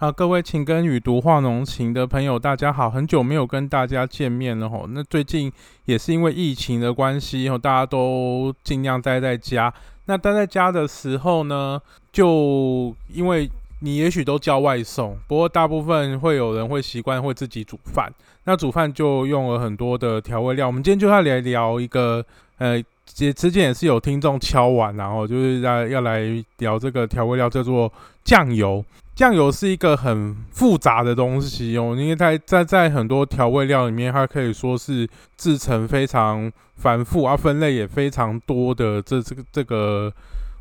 啊，各位情根与读画浓情的朋友，大家好，很久没有跟大家见面了吼。那最近也是因为疫情的关系，吼，大家都尽量待在家。那待在家的时候呢，就因为你也许都叫外送，不过大部分会有人会习惯会自己煮饭。那煮饭就用了很多的调味料。我们今天就要来聊一个，呃，之之前也是有听众敲碗，然后就是要要来聊这个调味料，叫做酱油。酱油是一个很复杂的东西哦，因为在在在很多调味料里面，它可以说是制成非常繁复啊，分类也非常多的这这个这个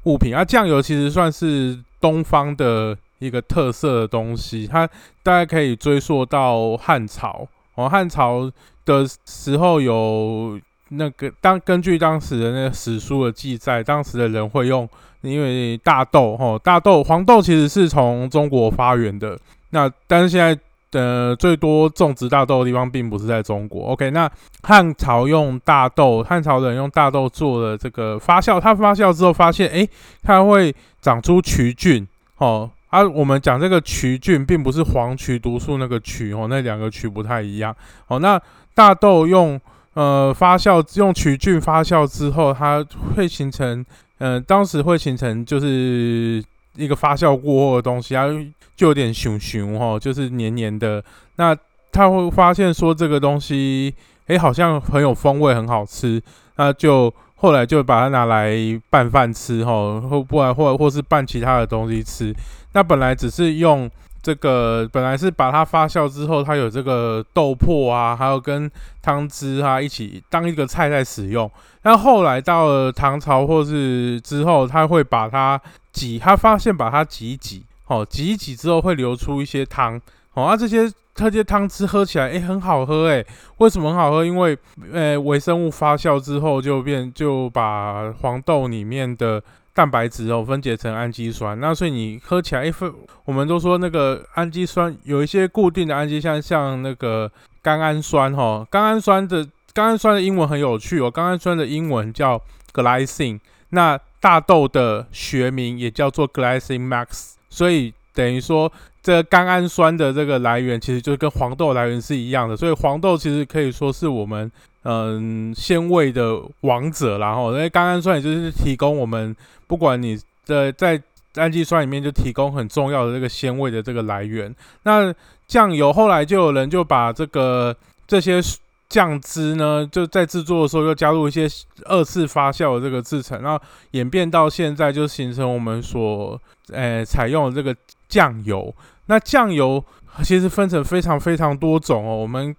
物品啊。酱油其实算是东方的一个特色的东西，它大概可以追溯到汉朝哦。汉朝的时候有那个当根据当时的那个史书的记载，当时的人会用。因为大豆，吼，大豆、黄豆其实是从中国发源的。那但是现在的最多种植大豆的地方并不是在中国。OK，那汉朝用大豆，汉朝人用大豆做的这个发酵，它发酵之后发现，哎，它会长出曲菌，哦，啊，我们讲这个曲菌并不是黄曲毒素那个曲，哦，那两个曲不太一样。哦，那大豆用呃发酵用曲菌发酵之后，它会形成。嗯，当时会形成就是一个发酵过后的东西，它就有点熊熊哈，就是黏黏的。那他会发现说这个东西，哎，好像很有风味，很好吃。那就后来就把它拿来拌饭吃哈，或不然或或是拌其他的东西吃。那本来只是用。这个本来是把它发酵之后，它有这个豆粕啊，还有跟汤汁啊一起当一个菜在使用。但后来到了唐朝或是之后，他会把它挤，他发现把它挤一挤，哦，挤一挤之后会流出一些汤，哦，啊这些这些汤汁喝起来，哎，很好喝，哎，为什么很好喝？因为呃微生物发酵之后就变就把黄豆里面的。蛋白质哦，分解成氨基酸，那所以你喝起来一份，我们都说那个氨基酸有一些固定的氨基酸，像那个甘氨酸哈，甘氨酸的甘氨酸的英文很有趣哦，甘氨酸的英文叫 glycine，那大豆的学名也叫做 glycine max，所以等于说这甘氨酸的这个来源其实就跟黄豆来源是一样的，所以黄豆其实可以说是我们。嗯，鲜味的王者，然后因为甘氨酸也就是提供我们，不管你的在氨基酸里面就提供很重要的这个鲜味的这个来源。那酱油后来就有人就把这个这些酱汁呢，就在制作的时候又加入一些二次发酵的这个制成，然后演变到现在就形成我们所呃采用这个酱油。那酱油其实分成非常非常多种哦，我们。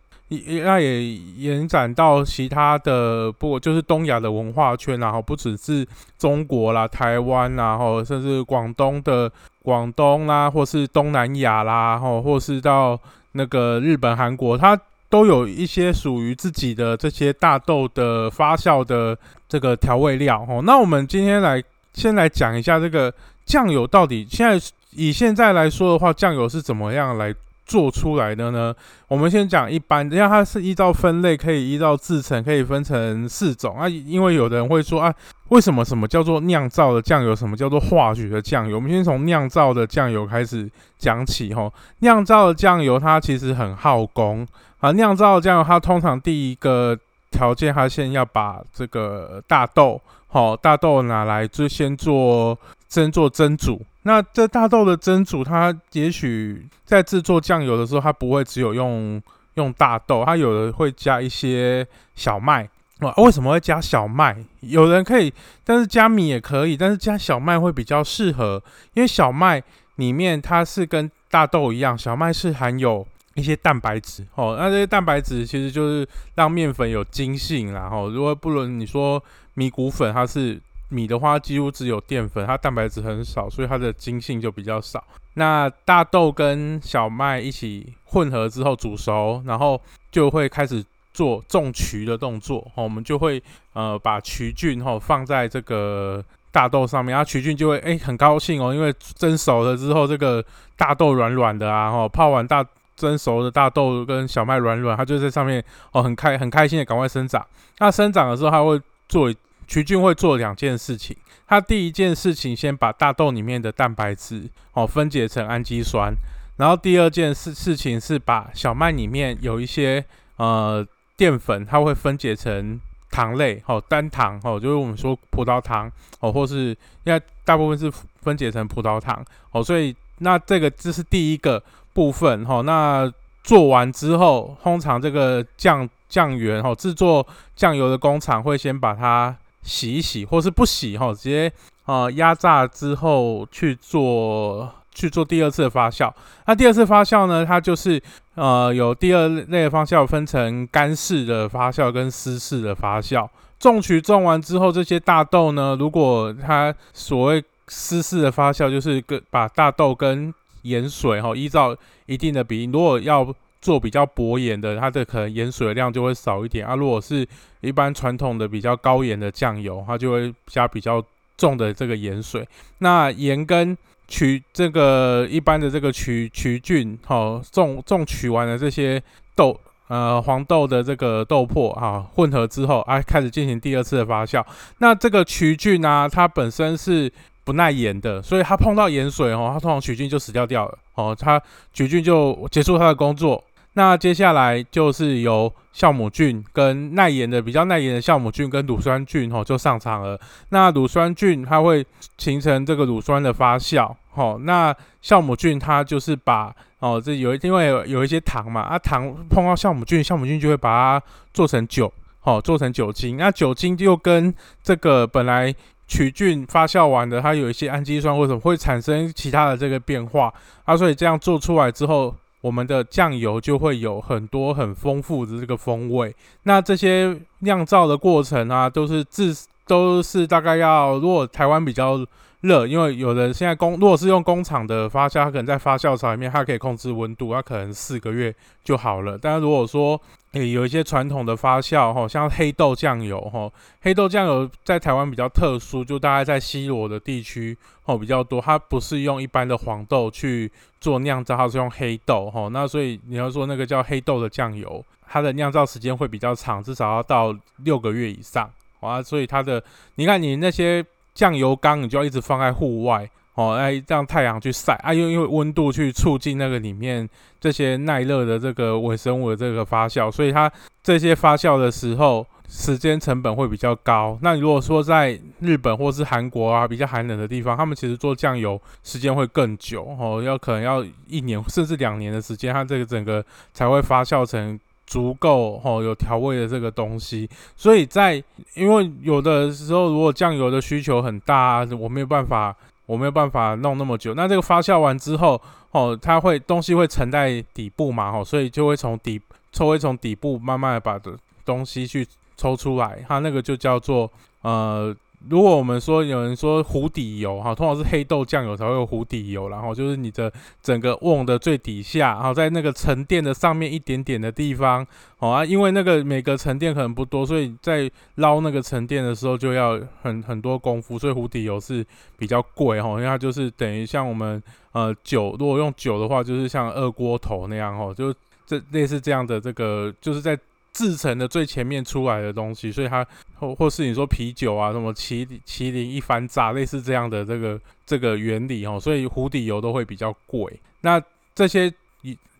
那也延展到其他的，不就是东亚的文化圈，然后不只是中国啦、台湾啦，后甚至广东的广东啦，或是东南亚啦，吼，或是到那个日本、韩国，它都有一些属于自己的这些大豆的发酵的这个调味料，哦。那我们今天来先来讲一下这个酱油到底现在以现在来说的话，酱油是怎么样来。做出来的呢？我们先讲一般，因为它是依照分类，可以依照制成，可以分成四种啊。因为有的人会说啊，为什么什么叫做酿造的酱油，什么叫做化学的酱油？我们先从酿造的酱油开始讲起哈。酿造的酱油它其实很耗工啊。酿造的酱油它通常第一个条件，它先要把这个大豆，好大豆拿来就先做蒸做蒸煮。那这大豆的蒸煮，它也许在制作酱油的时候，它不会只有用用大豆，它有的会加一些小麦啊。为什么会加小麦？有人可以，但是加米也可以，但是加小麦会比较适合，因为小麦里面它是跟大豆一样，小麦是含有一些蛋白质哦。那这些蛋白质其实就是让面粉有筋性，然后如果不论你说米谷粉，它是。米的话几乎只有淀粉，它蛋白质很少，所以它的筋性就比较少。那大豆跟小麦一起混合之后煮熟，然后就会开始做种曲的动作。哦，我们就会呃把曲菌哈放在这个大豆上面，然后曲菌就会哎很高兴哦，因为蒸熟了之后这个大豆软软的啊，哈泡完大蒸熟的大豆跟小麦软软，它就在上面哦很开很开心的赶快生长。那生长的时候，它会做。徐俊会做两件事情，它第一件事情先把大豆里面的蛋白质哦分解成氨基酸，然后第二件事事情是把小麦里面有一些呃淀粉，它会分解成糖类，哦，单糖，哦，就是我们说葡萄糖，哦，或是因为大部分是分解成葡萄糖，哦，所以那这个这是第一个部分，哈，那做完之后，通常这个酱酱源哦，制作酱油的工厂会先把它洗一洗，或是不洗，哈，直接啊压榨之后去做。去做第二次的发酵，那第二次发酵呢？它就是呃有第二类的发酵，分成干式的发酵跟湿式的发酵。种曲种完之后，这些大豆呢，如果它所谓湿式的发酵，就是跟把大豆跟盐水哈，依照一定的比例，如果要做比较薄盐的，它的可能盐水的量就会少一点啊。如果是一般传统的比较高盐的酱油，它就会加比较重的这个盐水。那盐跟取这个一般的这个曲曲菌，好种种取完了这些豆，呃黄豆的这个豆粕啊混合之后啊，开始进行第二次的发酵。那这个曲菌呢，它本身是不耐盐的，所以它碰到盐水哦，它通常曲菌就死掉掉了哦，它曲菌就结束它的工作。那接下来就是由酵母菌跟耐盐的比较耐盐的酵母菌跟乳酸菌哦就上场了。那乳酸菌它会形成这个乳酸的发酵，哦，那酵母菌它就是把哦这有因为有有一些糖嘛，啊糖碰到酵母菌，酵母菌就会把它做成酒，哦做成酒精。那酒精又跟这个本来曲菌发酵完的，它有一些氨基酸或者会产生其他的这个变化，啊所以这样做出来之后。我们的酱油就会有很多很丰富的这个风味。那这些酿造的过程啊，都是自都是大概要，如果台湾比较热，因为有的现在工如果是用工厂的发酵，它可能在发酵槽里面，它可以控制温度，它可能四个月就好了。但是如果说诶，有一些传统的发酵哈，像黑豆酱油哈，黑豆酱油在台湾比较特殊，就大概在西罗的地区哦比较多。它不是用一般的黄豆去做酿造，它是用黑豆哈。那所以你要说那个叫黑豆的酱油，它的酿造时间会比较长，至少要到六个月以上啊。所以它的，你看你那些酱油缸，你就要一直放在户外。哦，哎，让太阳去晒啊，用因为温度去促进那个里面这些耐热的这个微生物的这个发酵，所以它这些发酵的时候时间成本会比较高。那如果说在日本或是韩国啊比较寒冷的地方，他们其实做酱油时间会更久哦，要可能要一年甚至两年的时间，它这个整个才会发酵成足够哦有调味的这个东西。所以在因为有的时候如果酱油的需求很大，我没有办法。我没有办法弄那么久，那这个发酵完之后，哦，它会东西会沉在底部嘛，哦，所以就会从底抽，会从底部慢慢的把的东西去抽出来，它那个就叫做呃。如果我们说有人说壶底油哈，通常是黑豆酱油才会有壶底油，然后就是你的整个瓮的最底下，然后在那个沉淀的上面一点点的地方，哦啊，因为那个每个沉淀可能不多，所以在捞那个沉淀的时候就要很很多功夫，所以壶底油是比较贵哈，因为它就是等于像我们呃酒，如果用酒的话，就是像二锅头那样哦，就这类似这样的这个就是在。制成的最前面出来的东西，所以它或或是你说啤酒啊，什么麒麒麟一番炸，类似这样的这个这个原理哦，所以湖底油都会比较贵。那这些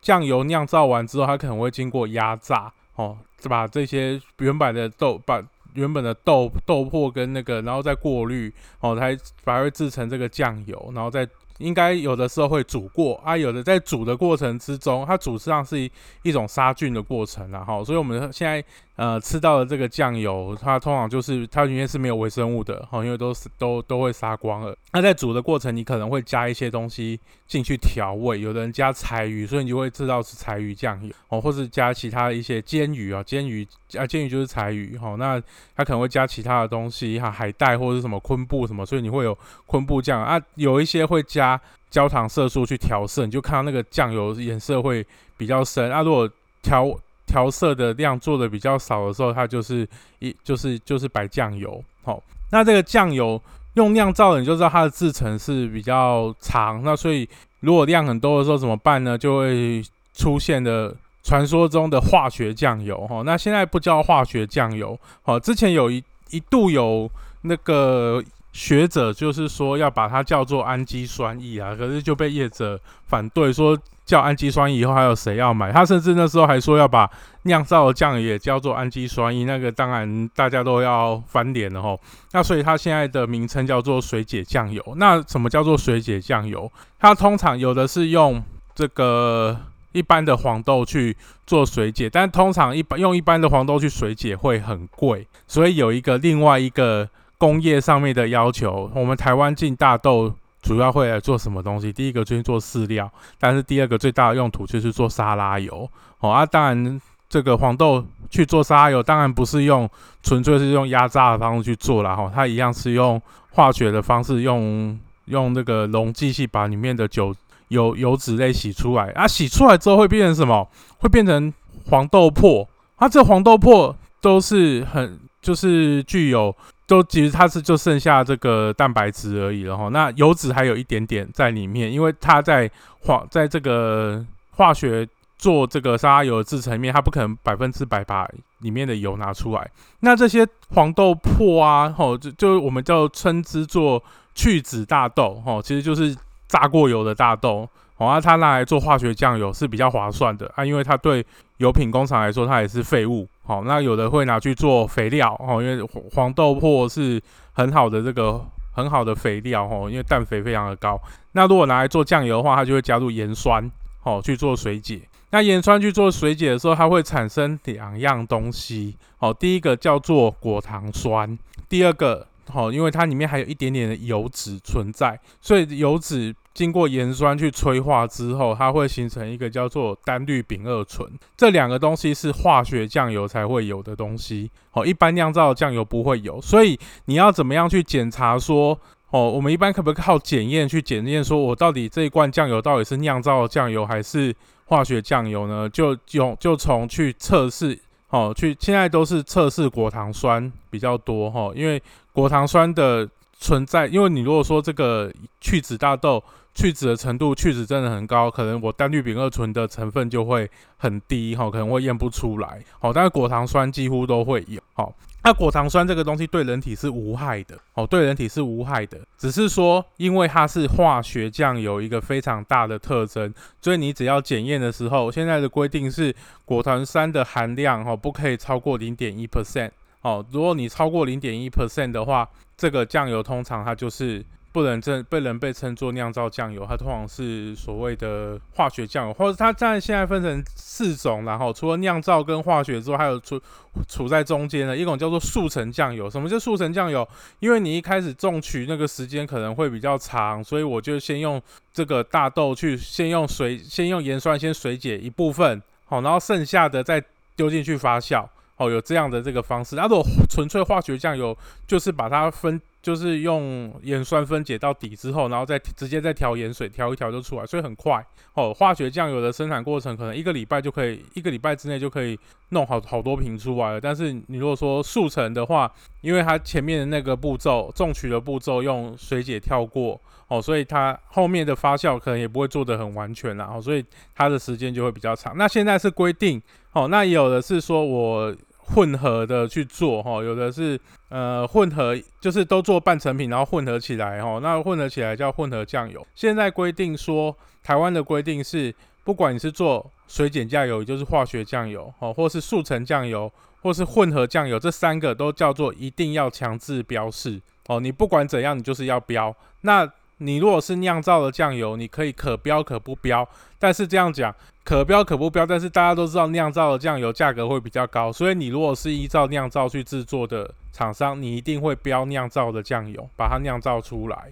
酱油酿造完之后，它可能会经过压榨哦，把这些原本的豆把原本的豆豆粕跟那个，然后再过滤哦，才才会制成这个酱油，然后再。应该有的时候会煮过啊，有的在煮的过程之中，它煮上是一一种杀菌的过程然后，所以我们现在呃吃到的这个酱油，它通常就是它里面是没有微生物的哈，因为都是都都会杀光了。那在煮的过程，你可能会加一些东西进去调味，有的人加柴鱼，所以你就会知道是柴鱼酱油哦，或是加其他一些煎鱼啊，煎鱼啊煎鱼就是柴鱼哈，那它可能会加其他的东西哈，海带或者什么昆布什么，所以你会有昆布酱啊，有一些会加。焦糖色素去调色，你就看到那个酱油颜色会比较深。那如果调调色的量做的比较少的时候，它就是一就是就是白酱油。好，那这个酱油用酿造的，你就知道它的制成是比较长。那所以如果量很多的时候怎么办呢？就会出现的传说中的化学酱油。哈，那现在不叫化学酱油。好，之前有一一度有那个。学者就是说要把它叫做氨基酸液啊，可是就被业者反对说叫氨基酸以后还有谁要买？他甚至那时候还说要把酿造的酱也叫做氨基酸液，那个当然大家都要翻脸了吼。那所以它现在的名称叫做水解酱油。那什么叫做水解酱油？它通常有的是用这个一般的黄豆去做水解，但通常一般用一般的黄豆去水解会很贵，所以有一个另外一个。工业上面的要求，我们台湾进大豆主要会来做什么东西？第一个就是做饲料，但是第二个最大的用途就是做沙拉油。哦啊，当然这个黄豆去做沙拉油，当然不是用纯粹是用压榨的方式去做了哈，它一样是用化学的方式，用用那个溶剂去把里面的酒油油脂类洗出来啊，洗出来之后会变成什么？会变成黄豆粕。啊，这黄豆粕都是很就是具有。都其实它是就剩下这个蛋白质而已了哈，那油脂还有一点点在里面，因为它在化在这个化学做这个沙拉油的制成面，它不可能百分之百把里面的油拿出来。那这些黄豆粕啊，吼就就我们叫称之做去脂大豆，吼其实就是榨过油的大豆。哦，啊，它拿来做化学酱油是比较划算的啊，因为它对油品工厂来说，它也是废物。好，那有的会拿去做肥料哦，因为黄豆粕是很好的这个很好的肥料哦，因为氮肥非常的高。那如果拿来做酱油的话，它就会加入盐酸哦去做水解。那盐酸去做水解的时候，它会产生两样东西哦，第一个叫做果糖酸，第二个哦，因为它里面还有一点点的油脂存在，所以油脂。经过盐酸去催化之后，它会形成一个叫做单氯丙二醇。这两个东西是化学酱油才会有的东西，哦，一般酿造酱油不会有。所以你要怎么样去检查说，哦，我们一般可不可以靠检验去检验，说我到底这一罐酱油到底是酿造的酱油还是化学酱油呢？就用就从去测试，哦，去现在都是测试果糖酸比较多，哈，因为果糖酸的存在，因为你如果说这个去脂大豆。去脂的程度，去脂真的很高，可能我单氯丙二醇的成分就会很低，哈，可能会验不出来，好，但是果糖酸几乎都会有，好，那果糖酸这个东西对人体是无害的，哦，对人体是无害的，只是说因为它是化学酱油一个非常大的特征，所以你只要检验的时候，现在的规定是果糖酸的含量，哈，不可以超过零点一 percent，哦，如果你超过零点一 percent 的话，这个酱油通常它就是。不能称被人被称作酿造酱油，它通常是所谓的化学酱油，或者它在现在分成四种，然后除了酿造跟化学之外，还有处处在中间的一种叫做速成酱油。什么叫速成酱油？因为你一开始种取那个时间可能会比较长，所以我就先用这个大豆去先用水，先用盐酸先水解一部分，好，然后剩下的再丢进去发酵，哦，有这样的这个方式。那如果纯粹化学酱油，就是把它分。就是用盐酸分解到底之后，然后再直接再调盐水，调一调就出来，所以很快哦。化学酱油的生产过程可能一个礼拜就可以，一个礼拜之内就可以弄好好多瓶出来了。但是你如果说速成的话，因为它前面的那个步骤种取的步骤用水解跳过哦，所以它后面的发酵可能也不会做得很完全啦，所以它的时间就会比较长。那现在是规定哦，那也有的是说我。混合的去做哈，有的是呃混合，就是都做半成品，然后混合起来哈。那混合起来叫混合酱油。现在规定说，台湾的规定是，不管你是做水碱酱油，也就是化学酱油哦，或是速成酱油，或是混合酱油，这三个都叫做一定要强制标示哦。你不管怎样，你就是要标。那你如果是酿造的酱油，你可以可标可不标。但是这样讲，可标可不标。但是大家都知道，酿造的酱油价格会比较高，所以你如果是依照酿造去制作的厂商，你一定会标酿造的酱油，把它酿造出来。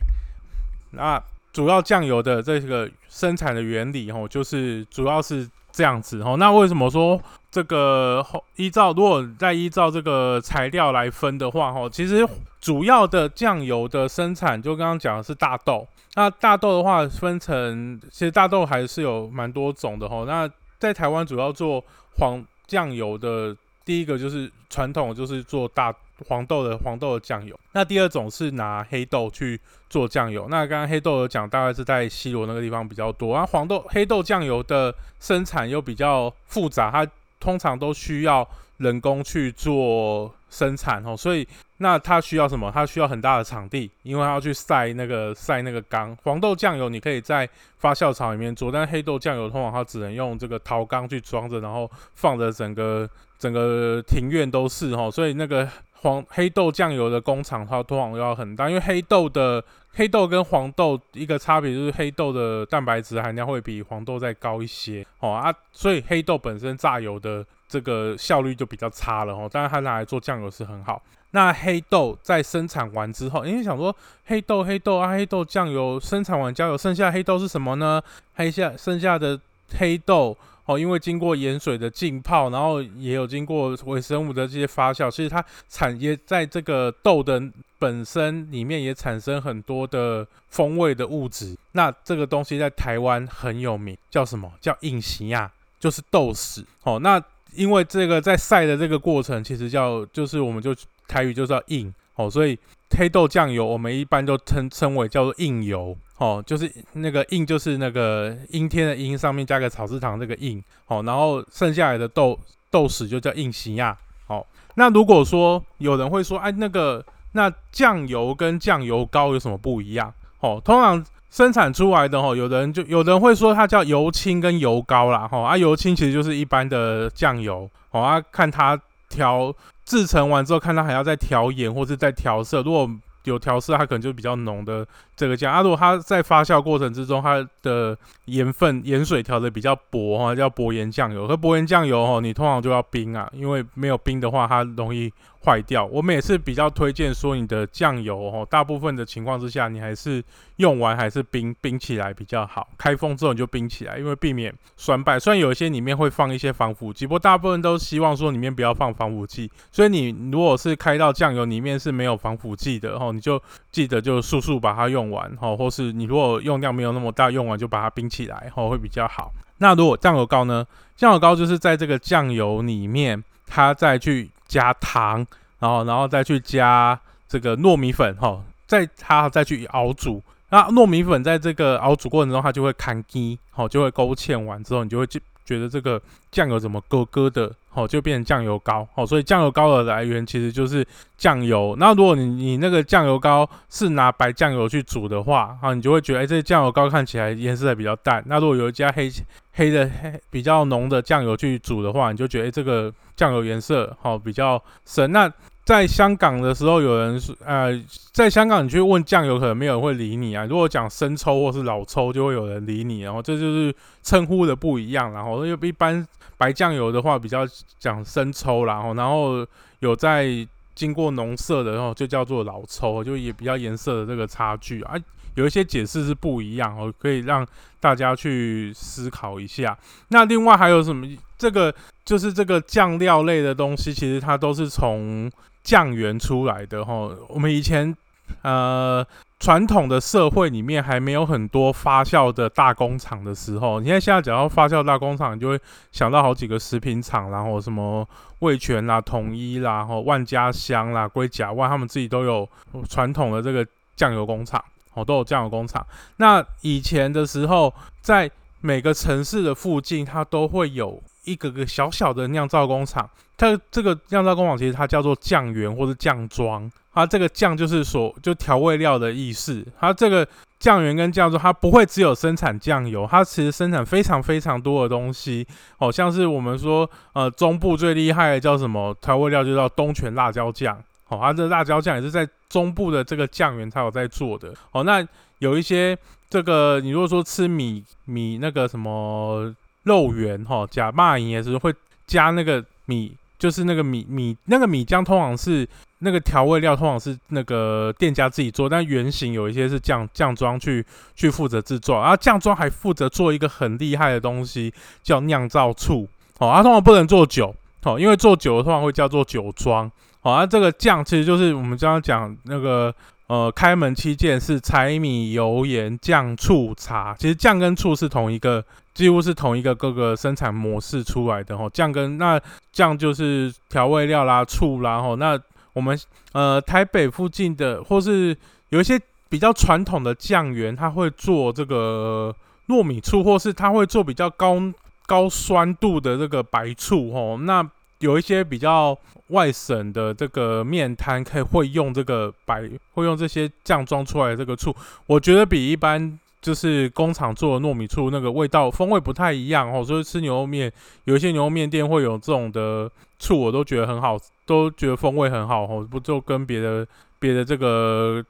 那主要酱油的这个生产的原理，吼，就是主要是这样子，吼。那为什么说？这个依照如果再依照这个材料来分的话，哈，其实主要的酱油的生产就刚刚讲的是大豆。那大豆的话分成，其实大豆还是有蛮多种的哈。那在台湾主要做黄酱油的，第一个就是传统就是做大黄豆的黄豆的酱油。那第二种是拿黑豆去做酱油。那刚刚黑豆有讲，大概是在西罗那个地方比较多。啊黄豆黑豆酱油的生产又比较复杂，它通常都需要人工去做生产哦，所以那它需要什么？它需要很大的场地，因为它要去晒那个晒那个缸。黄豆酱油你可以在发酵槽里面做，但黑豆酱油通常它只能用这个陶缸去装着，然后放着整个整个庭院都是哦，所以那个黄黑豆酱油的工厂它通常要很大，因为黑豆的黑豆跟黄豆一个差别就是黑豆的蛋白质含量会比黄豆再高一些哦啊，所以黑豆本身榨油的。这个效率就比较差了哦，但是它拿来做酱油是很好。那黑豆在生产完之后，因为想说黑豆黑豆啊，黑豆酱油生产完酱油，剩下黑豆是什么呢？黑下剩下的黑豆哦，因为经过盐水的浸泡，然后也有经过微生物的这些发酵，其实它产也在这个豆的本身里面也产生很多的风味的物质。那这个东西在台湾很有名，叫什么叫印西亚？就是豆豉哦。那因为这个在晒的这个过程，其实叫就是我们就台语就叫印哦，所以黑豆酱油我们一般都称称为叫做印油哦，就是那个印就是那个阴天的阴上面加个草字旁这个印哦，然后剩下来的豆豆豉就叫印西亚哦。那如果说有人会说，哎，那个那酱油跟酱油膏有什么不一样？哦，通常。生产出来的哦，有人就有人会说它叫油青跟油膏啦，吼啊油青其实就是一般的酱油，哦啊看它调制成完之后，看它还要再调盐或是再调色，如果有调色，它可能就比较浓的这个酱啊。如果它在发酵过程之中，它的盐分盐水调的比较薄哈，叫薄盐酱油。和薄盐酱油哦，你通常就要冰啊，因为没有冰的话，它容易坏掉。我们也是比较推荐说，你的酱油哦，大部分的情况之下，你还是用完还是冰冰起来比较好。开封之后你就冰起来，因为避免酸败。虽然有一些里面会放一些防腐剂，不过大部分都希望说里面不要放防腐剂。所以你如果是开到酱油里面是没有防腐剂的哦，你就记得就速速把它用完哦，或是你如果用量没有那么大，用完就把它冰起来哦，会比较好。那如果酱油膏呢？酱油膏就是在这个酱油里面，它再去加糖，然后然后再去加这个糯米粉哈，再它再去熬煮。那糯米粉在这个熬煮过程中，它就会砍基，好就会勾芡完之后，你就会就觉得这个酱油怎么咯咯的。哦，就变成酱油膏哦，所以酱油膏的来源其实就是酱油。那如果你你那个酱油膏是拿白酱油去煮的话，啊，你就会觉得哎，这酱油膏看起来颜色比较淡。那如果有一加黑黑的黑比较浓的酱油去煮的话，你就觉得哎，这个酱油颜色好比较深。那在香港的时候，有人说，呃，在香港你去问酱油，可能没有人会理你啊。如果讲生抽或是老抽，就会有人理你。然后这就是称呼的不一样。然后又一般白酱油的话，比较讲生抽，然后然后有在经过浓色的，然后就叫做老抽，就也比较颜色的这个差距啊。有一些解释是不一样哦，可以让大家去思考一下。那另外还有什么？这个就是这个酱料类的东西，其实它都是从。酱园出来的哈，我们以前呃传统的社会里面还没有很多发酵的大工厂的时候，你看现在讲到发酵大工厂，你就会想到好几个食品厂，然后什么味全啦、统一啦、后万家香啦、龟甲万，他们自己都有传统的这个酱油工厂，哦都有酱油工厂。那以前的时候，在每个城市的附近，它都会有。一个个小小的酿造工厂，它这个酿造工厂其实它叫做酱园或者酱庄，它这个酱就是所就调味料的意思。它这个酱园跟酱庄，它不会只有生产酱油，它其实生产非常非常多的东西。哦，像是我们说，呃，中部最厉害的叫什么调味料，就叫东泉辣椒酱。哦，它这辣椒酱也是在中部的这个酱园才有在做的。哦，那有一些这个，你如果说吃米米那个什么。肉圆哈，加蚂蚁也是会加那个米，就是那个米米那个米浆，通常是那个调味料，通常是那个店家自己做，但原型有一些是酱酱庄去去负责制作，然后酱庄还负责做一个很厉害的东西，叫酿造醋哦，它通常不能做酒哦，因为做酒的通常会叫做酒庄哦，而这个酱其实就是我们刚刚讲那个。呃，开门七件是柴米油盐酱醋茶，其实酱跟醋是同一个，几乎是同一个各个生产模式出来的吼。酱跟那酱就是调味料啦，醋啦吼。那我们呃台北附近的或是有一些比较传统的酱园，他会做这个糯米醋，或是他会做比较高高酸度的这个白醋吼。那有一些比较外省的这个面摊，可以会用这个白，会用这些酱装出来的这个醋，我觉得比一般就是工厂做的糯米醋那个味道风味不太一样哦。所以吃牛肉面，有一些牛肉面店会有这种的醋，我都觉得很好，都觉得风味很好哦。不就跟别的别的这个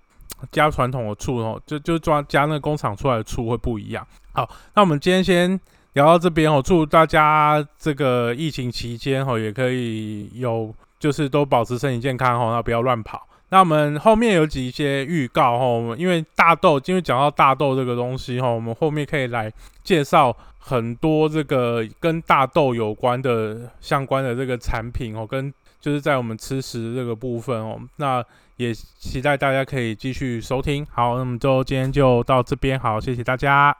加传统的醋哦，就就装加那个工厂出来的醋会不一样。好，那我们今天先。聊到这边哦，祝大家这个疫情期间哦，也可以有就是都保持身体健康哦，那不要乱跑。那我们后面有几些预告哦，因为大豆，因为讲到大豆这个东西哈，我们后面可以来介绍很多这个跟大豆有关的相关的这个产品哦，跟就是在我们吃食这个部分哦，那也期待大家可以继续收听。好，那么就今天就到这边，好，谢谢大家。